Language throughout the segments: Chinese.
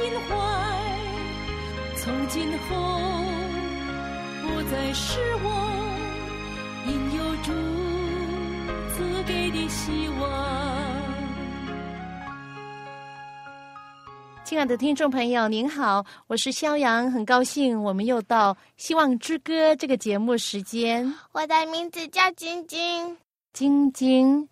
心怀，从今后不再是我，因有主赐给的希望。亲爱的听众朋友，您好，我是肖阳，很高兴我们又到《希望之歌》这个节目时间。我的名字叫晶晶，晶晶。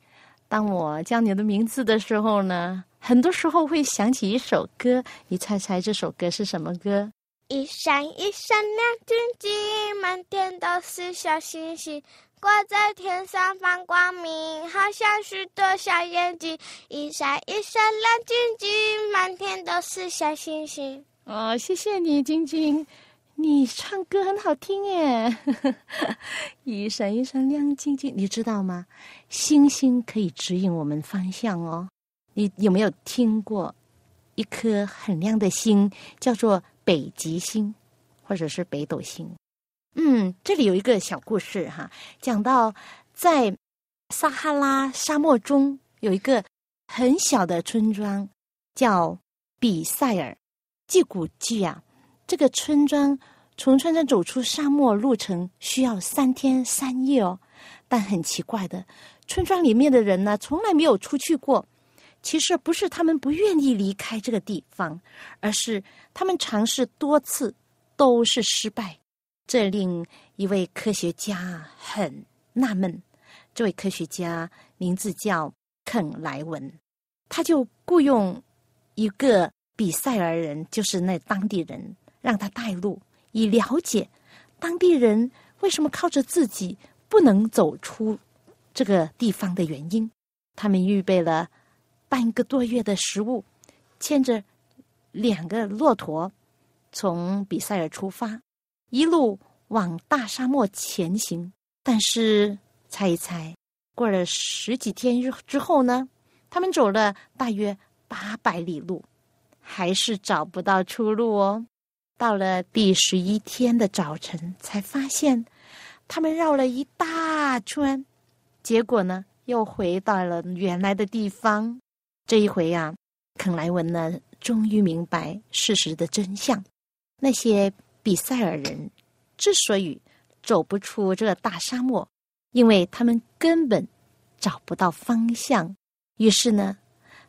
当我叫你的名字的时候呢，很多时候会想起一首歌，你猜猜这首歌是什么歌？一闪一闪亮晶晶，满天都是小星星，挂在天上放光明，好像许多小眼睛。一闪一闪亮晶晶，满天都是小星星。哦，谢谢你，晶晶。你唱歌很好听耶，一闪一闪亮晶晶，你知道吗？星星可以指引我们方向哦。你有没有听过一颗很亮的星，叫做北极星，或者是北斗星？嗯，这里有一个小故事哈，讲到在撒哈拉沙漠中有一个很小的村庄，叫比塞尔，据估计啊。这个村庄从村庄走出沙漠路程需要三天三夜哦，但很奇怪的，村庄里面的人呢从来没有出去过。其实不是他们不愿意离开这个地方，而是他们尝试多次都是失败。这令一位科学家很纳闷。这位科学家名字叫肯莱文，他就雇佣一个比塞尔人，就是那当地人。让他带路，以了解当地人为什么靠着自己不能走出这个地方的原因。他们预备了半个多月的食物，牵着两个骆驼，从比塞尔出发，一路往大沙漠前行。但是，猜一猜，过了十几天之之后呢？他们走了大约八百里路，还是找不到出路哦。到了第十一天的早晨，才发现他们绕了一大圈，结果呢，又回到了原来的地方。这一回呀，肯莱文呢，终于明白事实的真相。那些比塞尔人之所以走不出这大沙漠，因为他们根本找不到方向。于是呢，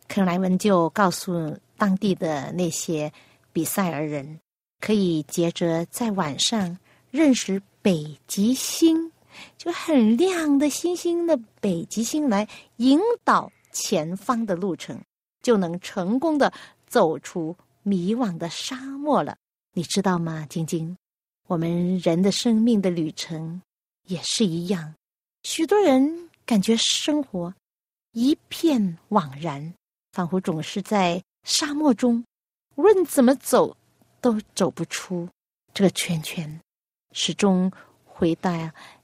肯莱文就告诉当地的那些比塞尔人。可以接着在晚上认识北极星，就很亮的星星的北极星来引导前方的路程，就能成功的走出迷惘的沙漠了。你知道吗，晶晶？我们人的生命的旅程也是一样，许多人感觉生活一片惘然，仿佛总是在沙漠中，无论怎么走。都走不出这个圈圈，始终回到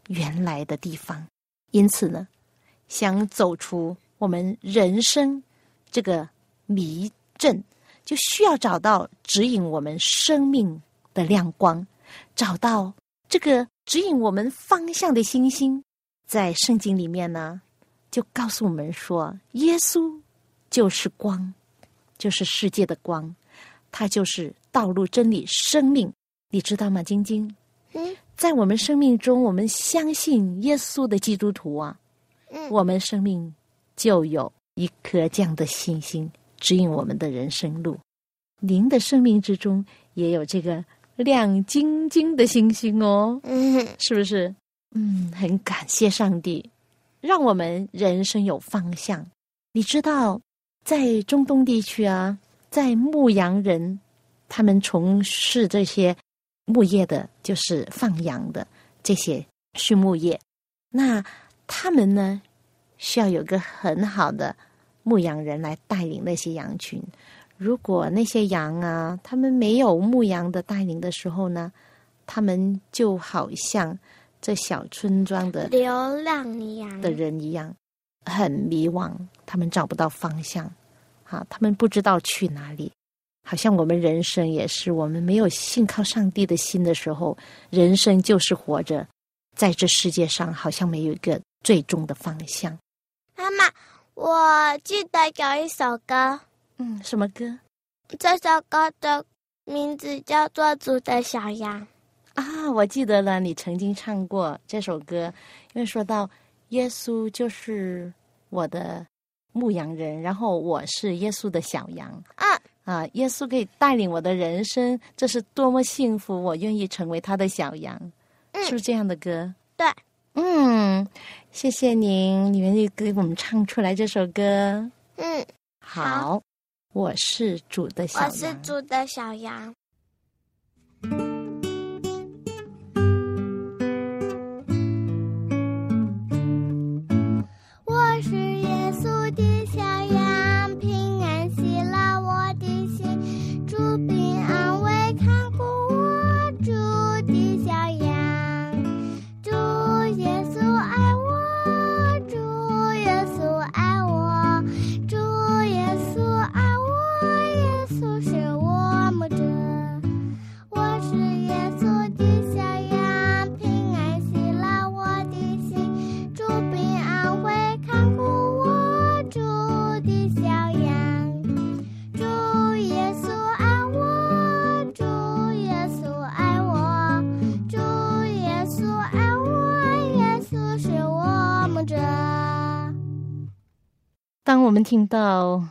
原来的地方。因此呢，想走出我们人生这个迷阵，就需要找到指引我们生命的亮光，找到这个指引我们方向的星星。在圣经里面呢，就告诉我们说，耶稣就是光，就是世界的光，他就是。道路、真理、生命，你知道吗？晶晶，嗯，在我们生命中，我们相信耶稣的基督徒啊，嗯，我们生命就有一颗这样的信心，指引我们的人生路。您的生命之中也有这个亮晶晶的星星哦，嗯，是不是？嗯，很感谢上帝，让我们人生有方向。你知道，在中东地区啊，在牧羊人。他们从事这些牧业的，就是放羊的这些畜牧业。那他们呢，需要有个很好的牧羊人来带领那些羊群。如果那些羊啊，他们没有牧羊的带领的时候呢，他们就好像这小村庄的流浪羊的人一样，很迷惘，他们找不到方向，啊，他们不知道去哪里。好像我们人生也是，我们没有信靠上帝的心的时候，人生就是活着在这世界上，好像没有一个最终的方向。我记得有一首歌。嗯，什么歌？这首歌的名字叫做《主的小羊》啊！我记得了，你曾经唱过这首歌。因为说到耶稣就是我的牧羊人，然后我是耶稣的小羊。啊啊！耶稣可以带领我的人生，这是多么幸福！我愿意成为他的小羊，是不是这样的歌？对，嗯，谢谢您，你愿意给我们唱出来这首歌。嗯，好。我是主的小羊。我是主的小羊。我我们听到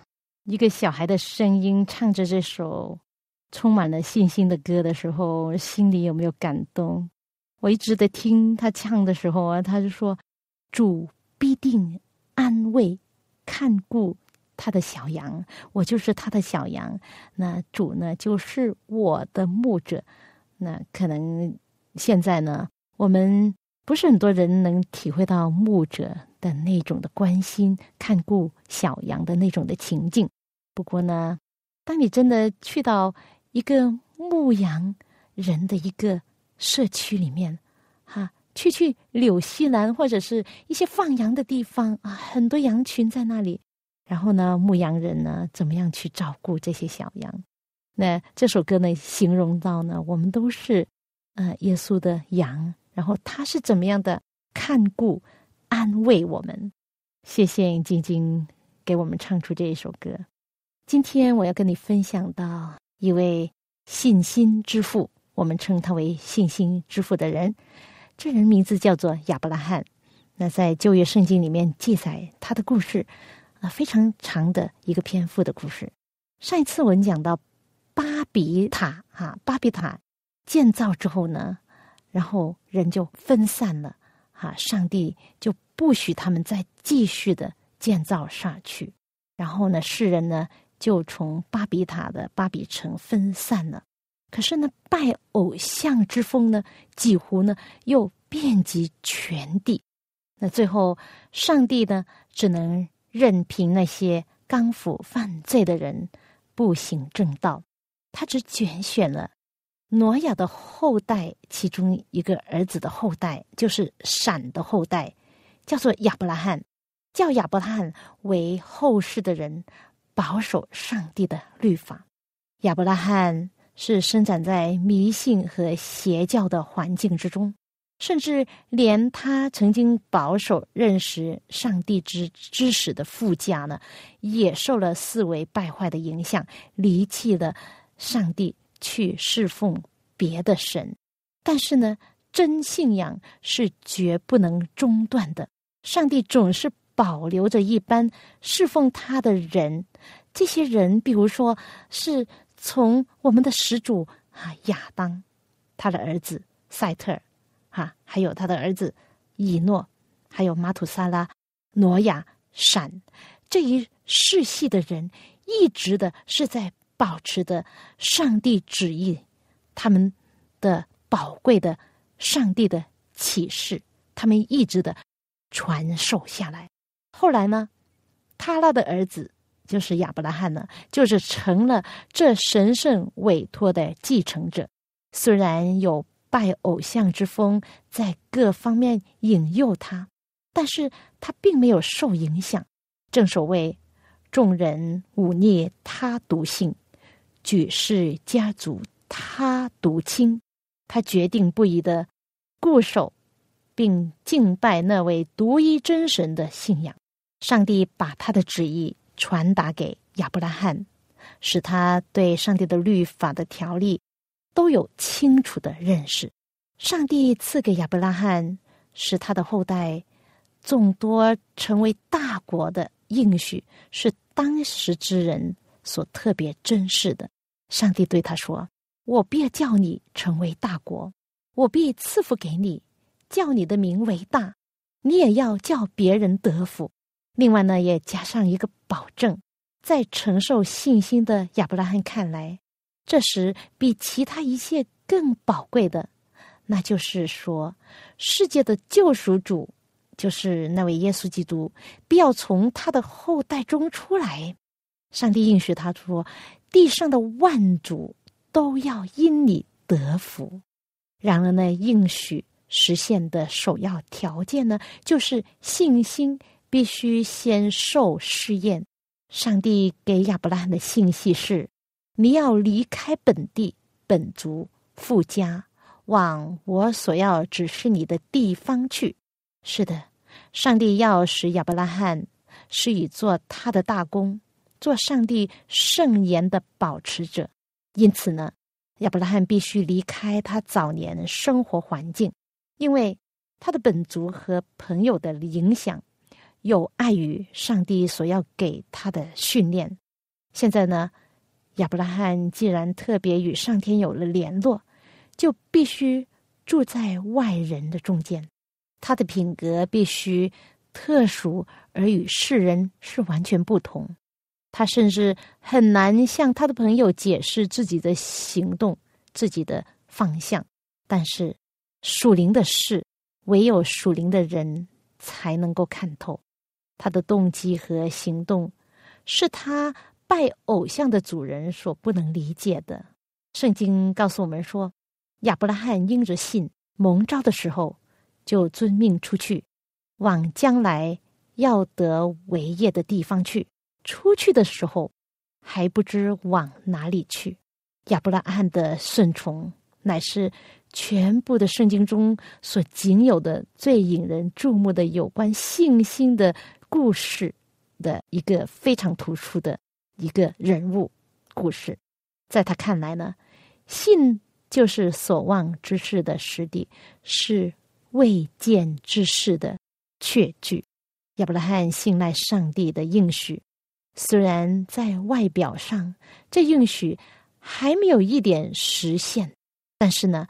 一个小孩的声音唱着这首充满了信心的歌的时候，心里有没有感动？我一直在听他唱的时候啊，他就说：“主必定安慰看顾他的小羊，我就是他的小羊。那主呢，就是我的牧者。那可能现在呢，我们不是很多人能体会到牧者。”的那种的关心、看顾小羊的那种的情境。不过呢，当你真的去到一个牧羊人的一个社区里面，哈，去去纽西兰或者是一些放羊的地方啊，很多羊群在那里。然后呢，牧羊人呢，怎么样去照顾这些小羊？那这首歌呢，形容到呢，我们都是呃耶稣的羊，然后他是怎么样的看顾？安慰我们，谢谢晶晶给我们唱出这一首歌。今天我要跟你分享到一位信心之父，我们称他为信心之父的人，这人名字叫做亚伯拉罕。那在旧约圣经里面记载他的故事，啊，非常长的一个篇幅的故事。上一次我们讲到巴比塔，哈，巴比塔建造之后呢，然后人就分散了，哈，上帝就。不许他们再继续的建造下去，然后呢，世人呢就从巴比塔的巴比城分散了。可是呢，拜偶像之风呢，几乎呢又遍及全地。那最后，上帝呢只能任凭那些刚腐犯罪的人不行正道，他只拣选了挪亚的后代其中一个儿子的后代，就是闪的后代。叫做亚伯拉罕，叫亚伯拉罕为后世的人保守上帝的律法。亚伯拉罕是生长在迷信和邪教的环境之中，甚至连他曾经保守认识上帝之知识的父家呢，也受了四维败坏的影响，离弃了上帝，去侍奉别的神。但是呢，真信仰是绝不能中断的。上帝总是保留着一般侍奉他的人，这些人，比如说是从我们的始祖啊亚当，他的儿子赛特，哈，还有他的儿子以诺，还有马土萨拉、挪亚、闪这一世系的人，一直的是在保持的上帝旨意，他们的宝贵的上帝的启示，他们一直的。传授下来。后来呢，他拉的儿子就是亚伯拉罕呢，就是成了这神圣委托的继承者。虽然有拜偶像之风在各方面引诱他，但是他并没有受影响。正所谓，众人忤逆他独性，举世家族他独亲。他决定不移的固守，并敬拜那位独一真神的信仰。上帝把他的旨意传达给亚伯拉罕，使他对上帝的律法的条例都有清楚的认识。上帝赐给亚伯拉罕使他的后代众多成为大国的应许，是当时之人所特别珍视的。上帝对他说。我必叫你成为大国，我必赐福给你，叫你的名为大，你也要叫别人得福。另外呢，也加上一个保证，在承受信心的亚伯拉罕看来，这时比其他一切更宝贵的，那就是说，世界的救赎主，就是那位耶稣基督，必要从他的后代中出来。上帝应许他说：“地上的万族。”都要因你得福。然而呢，应许实现的首要条件呢，就是信心必须先受试验。上帝给亚伯拉罕的信息是：你要离开本地本族富家，往我所要指示你的地方去。是的，上帝要使亚伯拉罕是以做他的大功，做上帝圣言的保持者。因此呢，亚伯拉罕必须离开他早年生活环境，因为他的本族和朋友的影响，有碍于上帝所要给他的训练。现在呢，亚伯拉罕既然特别与上天有了联络，就必须住在外人的中间，他的品格必须特殊，而与世人是完全不同。他甚至很难向他的朋友解释自己的行动、自己的方向。但是属灵的事，唯有属灵的人才能够看透。他的动机和行动，是他拜偶像的主人所不能理解的。圣经告诉我们说，亚伯拉罕因着信蒙召的时候，就遵命出去，往将来要得为业的地方去。出去的时候还不知往哪里去。亚伯拉罕的顺从，乃是全部的圣经中所仅有的最引人注目的有关信心的故事的一个非常突出的一个人物故事。在他看来呢，信就是所望之事的实底，是未见之事的确据。亚伯拉罕信赖上帝的应许。虽然在外表上，这应许还没有一点实现，但是呢，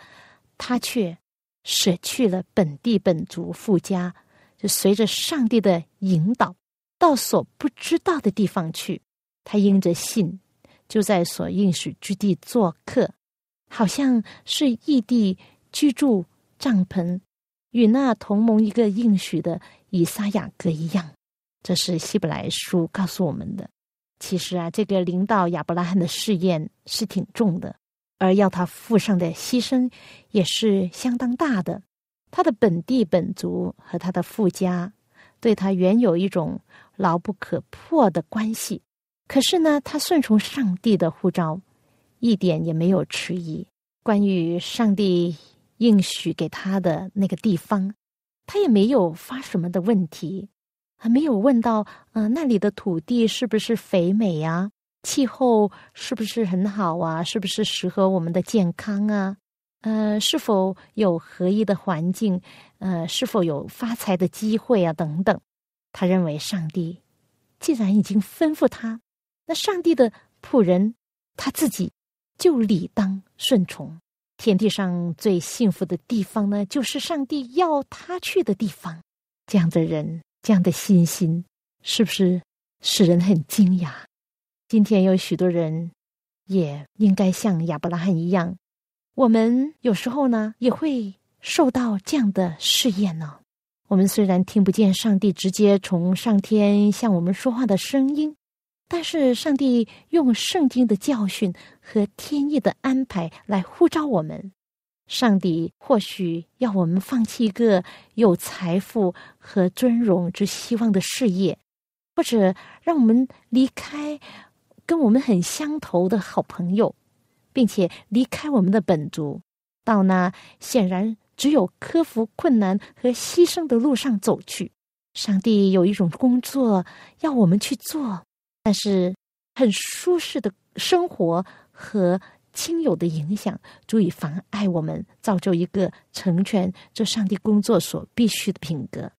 他却舍去了本地本族富家，就随着上帝的引导，到所不知道的地方去。他因着信，就在所应许之地做客，好像是异地居住帐篷，与那同盟一个应许的以撒雅各一样。这是希伯来书告诉我们的。其实啊，这个领导亚伯拉罕的试验是挺重的，而要他付上的牺牲也是相当大的。他的本地本族和他的富家对他原有一种牢不可破的关系。可是呢，他顺从上帝的呼召，一点也没有迟疑。关于上帝应许给他的那个地方，他也没有发什么的问题。还没有问到，嗯，那里的土地是不是肥美呀？气候是不是很好啊？是不是适合我们的健康啊？呃，是否有合一的环境？呃，是否有发财的机会啊？等等。他认为上帝既然已经吩咐他，那上帝的仆人他自己就理当顺从。天地上最幸福的地方呢，就是上帝要他去的地方。这样的人。这样的信心是不是使人很惊讶？今天有许多人也应该像亚伯拉罕一样，我们有时候呢也会受到这样的试验呢。我们虽然听不见上帝直接从上天向我们说话的声音，但是上帝用圣经的教训和天意的安排来呼召我们。上帝或许要我们放弃一个有财富和尊荣之希望的事业，或者让我们离开跟我们很相投的好朋友，并且离开我们的本族，到那显然只有克服困难和牺牲的路上走去。上帝有一种工作要我们去做，但是很舒适的生活和。亲友的影响足以妨碍我们造就一个成全这上帝工作所必须的品格。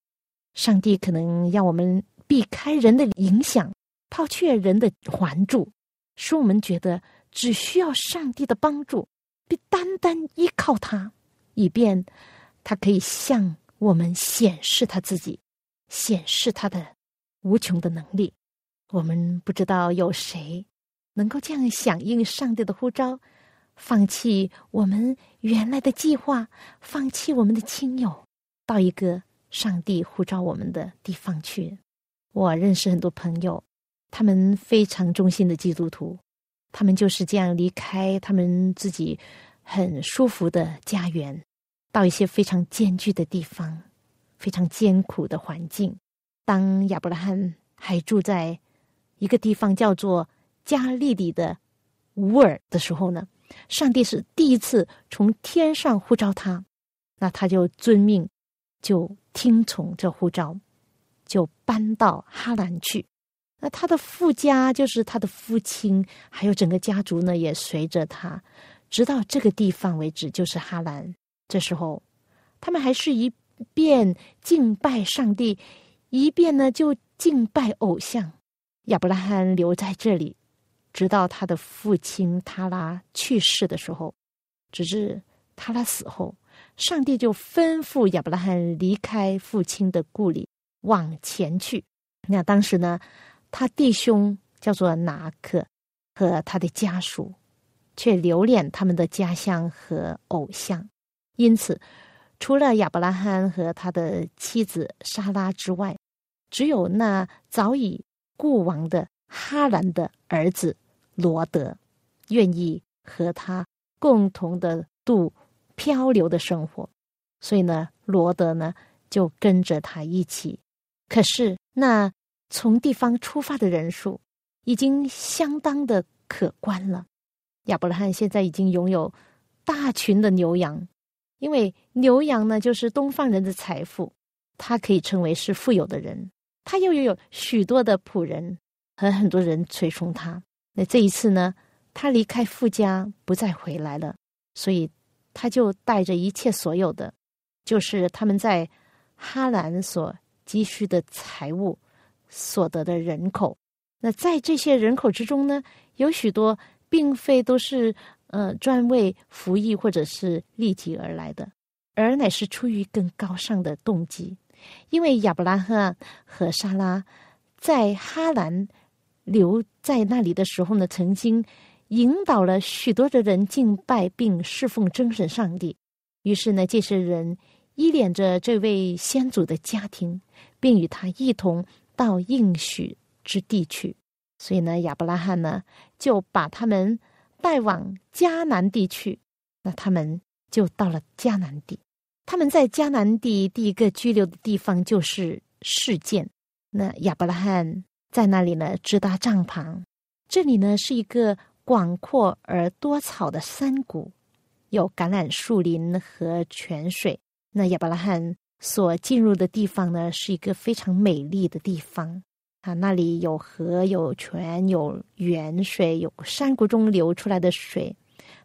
上帝可能要我们避开人的影响，抛却人的环助，使我们觉得只需要上帝的帮助，并单单依靠他，以便他可以向我们显示他自己，显示他的无穷的能力。我们不知道有谁。能够这样响应上帝的呼召，放弃我们原来的计划，放弃我们的亲友，到一个上帝呼召我们的地方去。我认识很多朋友，他们非常忠心的基督徒，他们就是这样离开他们自己很舒服的家园，到一些非常艰巨的地方，非常艰苦的环境。当亚伯拉罕还住在一个地方，叫做。加利里的乌尔的时候呢，上帝是第一次从天上呼召他，那他就遵命，就听从这呼召，就搬到哈兰去。那他的父家就是他的父亲，还有整个家族呢，也随着他，直到这个地方为止，就是哈兰。这时候，他们还是一遍敬拜上帝，一遍呢就敬拜偶像。亚伯拉罕留在这里。直到他的父亲塔拉去世的时候，直至塔拉死后，上帝就吩咐亚伯拉罕离开父亲的故里，往前去。那当时呢，他弟兄叫做拿克和他的家属，却留恋他们的家乡和偶像，因此，除了亚伯拉罕和他的妻子莎拉之外，只有那早已故亡的哈兰的儿子。罗德愿意和他共同的度漂流的生活，所以呢，罗德呢就跟着他一起。可是那从地方出发的人数已经相当的可观了。亚伯拉罕现在已经拥有大群的牛羊，因为牛羊呢就是东方人的财富，他可以称为是富有的人。他又拥有许多的仆人和很多人随从他。那这一次呢，他离开富家不再回来了，所以他就带着一切所有的，就是他们在哈兰所积蓄的财物、所得的人口。那在这些人口之中呢，有许多并非都是呃专为服役或者是利己而来的，而乃是出于更高尚的动机，因为亚伯拉罕和莎拉在哈兰。留在那里的时候呢，曾经引导了许多的人敬拜并侍奉真神上帝。于是呢，这些人依恋着这位先祖的家庭，并与他一同到应许之地去。所以呢，亚伯拉罕呢就把他们带往迦南地去。那他们就到了迦南地。他们在迦南地第一个居留的地方就是事件。那亚伯拉罕。在那里呢，支搭帐篷。这里呢是一个广阔而多草的山谷，有橄榄树林和泉水。那亚伯拉罕所进入的地方呢，是一个非常美丽的地方啊！那里有河、有泉、有源水，有山谷中流出来的水。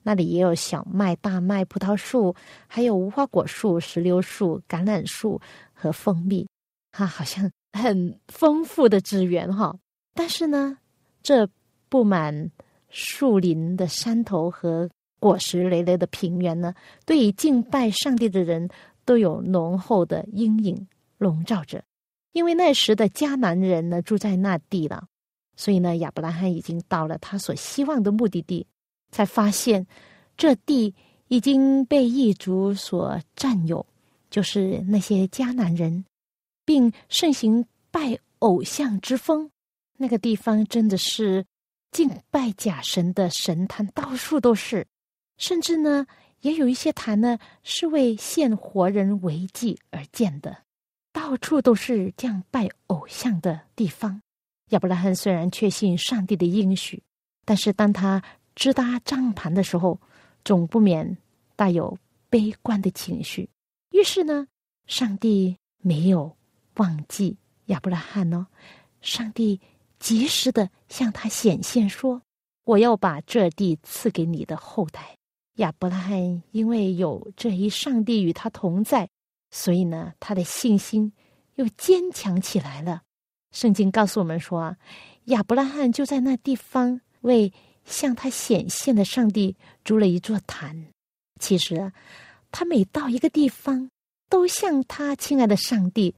那里也有小麦、大麦、葡萄树，还有无花果树、石榴树、橄榄树和蜂蜜。哈，好像。很丰富的资源哈，但是呢，这布满树林的山头和果实累累的平原呢，对于敬拜上帝的人都有浓厚的阴影笼罩着。因为那时的迦南人呢住在那地了，所以呢，亚伯拉罕已经到了他所希望的目的地，才发现这地已经被异族所占有，就是那些迦南人。并盛行拜偶像之风，那个地方真的是敬拜假神的神坛，到处都是，甚至呢，也有一些坛呢是为献活人为祭而建的，到处都是这样拜偶像的地方。亚伯拉罕虽然确信上帝的应许，但是当他支搭帐篷的时候，总不免带有悲观的情绪。于是呢，上帝没有忘记亚伯拉罕哦，上帝。及时的向他显现，说：“我要把这地赐给你的后代。”亚伯拉罕因为有这一上帝与他同在，所以呢，他的信心又坚强起来了。圣经告诉我们说啊，亚伯拉罕就在那地方为向他显现的上帝筑了一座坛。其实，他每到一个地方，都向他亲爱的上帝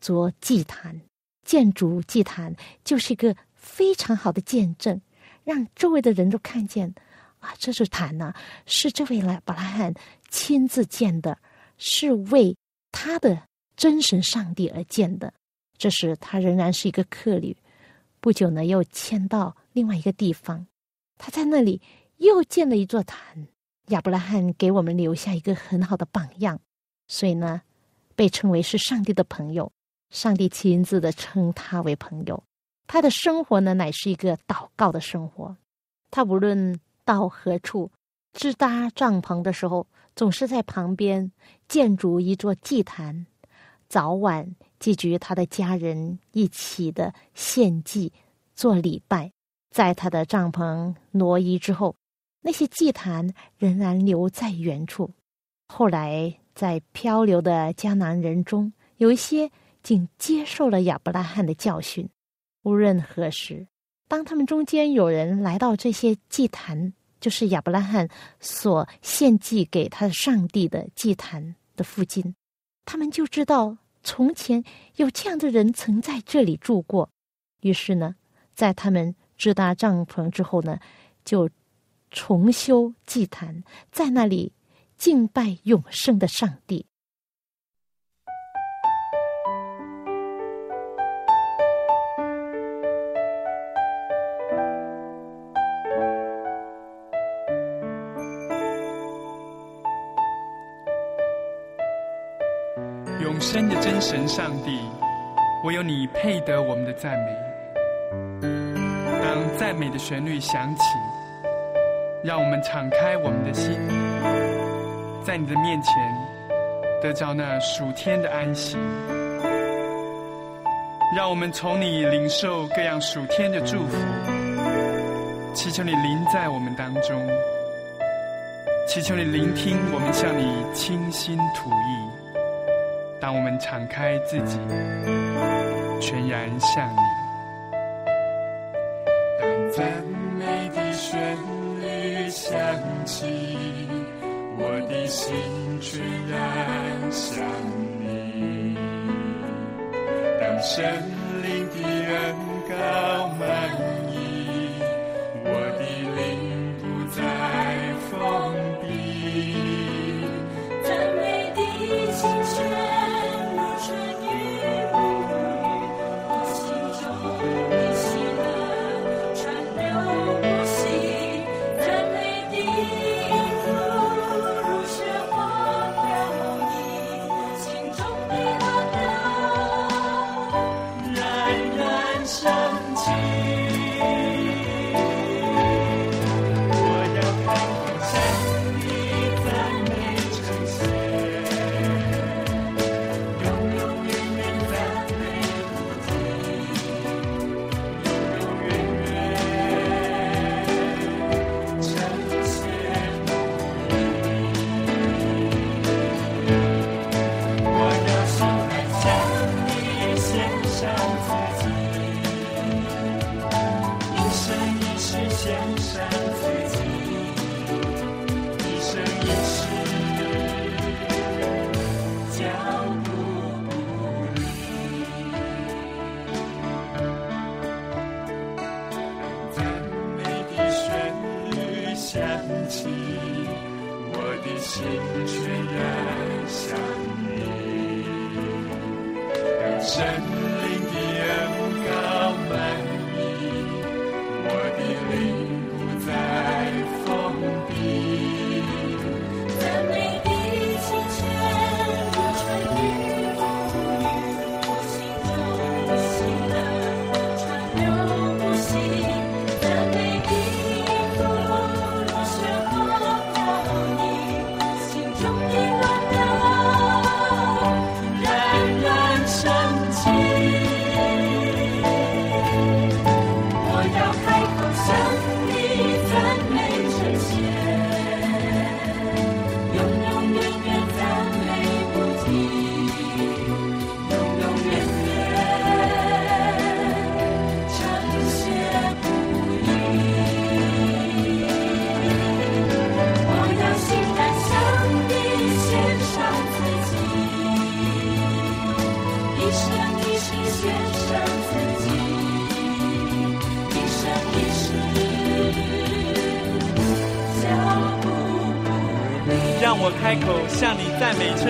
做祭坛。建筑祭坛就是一个非常好的见证，让周围的人都看见啊，这座坛呢是这位来巴拉罕亲自建的，是为他的真神上帝而建的。这时他仍然是一个客旅，不久呢又迁到另外一个地方，他在那里又建了一座坛。亚伯拉罕给我们留下一个很好的榜样，所以呢，被称为是上帝的朋友。上帝亲自的称他为朋友，他的生活呢乃是一个祷告的生活。他无论到何处支搭帐篷的时候，总是在旁边建筑一座祭坛，早晚寄居他的家人一起的献祭做礼拜。在他的帐篷挪移之后，那些祭坛仍然留在原处。后来在漂流的迦南人中，有一些。竟接受了亚伯拉罕的教训。无论何时，当他们中间有人来到这些祭坛，就是亚伯拉罕所献祭给他的上帝的祭坛的附近，他们就知道从前有这样的人曾在这里住过。于是呢，在他们支搭帐篷之后呢，就重修祭坛，在那里敬拜永生的上帝。永生的真神上帝，唯有你配得我们的赞美。当赞美的旋律响起，让我们敞开我们的心，在你的面前得着那属天的安息。让我们从你领受各样属天的祝福，祈求你临在我们当中，祈求你聆听我们向你倾心吐意。当我们敞开自己，全然向你。当赞美的旋律响起，我的心全然向你。当神灵的恩膏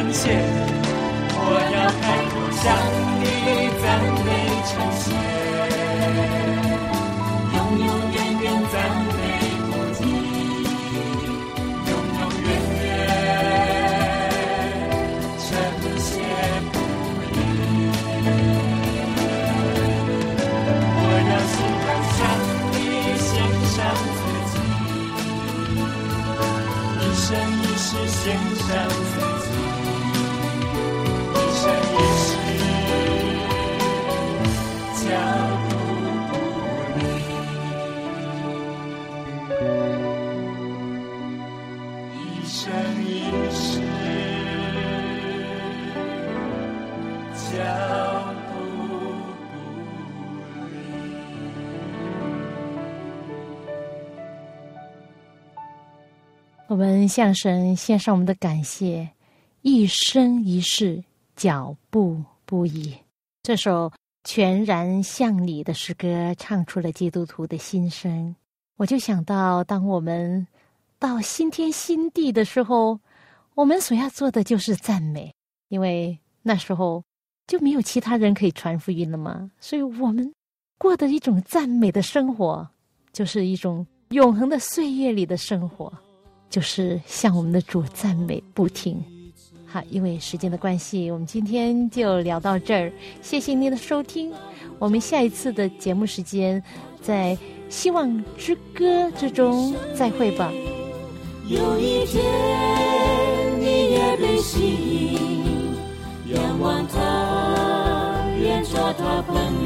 赞美称谢，我们向神献上我们的感谢，一生一世，脚步不已。这首全然向你的诗歌唱出了基督徒的心声。我就想到，当我们到新天新地的时候，我们所要做的就是赞美，因为那时候就没有其他人可以传福音了嘛。所以我们过的一种赞美的生活，就是一种永恒的岁月里的生活。就是向我们的主赞美不停。好，因为时间的关系，我们今天就聊到这儿。谢谢您的收听，我们下一次的节目时间，在希望之歌之中再会吧。有一天你也被吸引，仰望他，愿做他朋友。心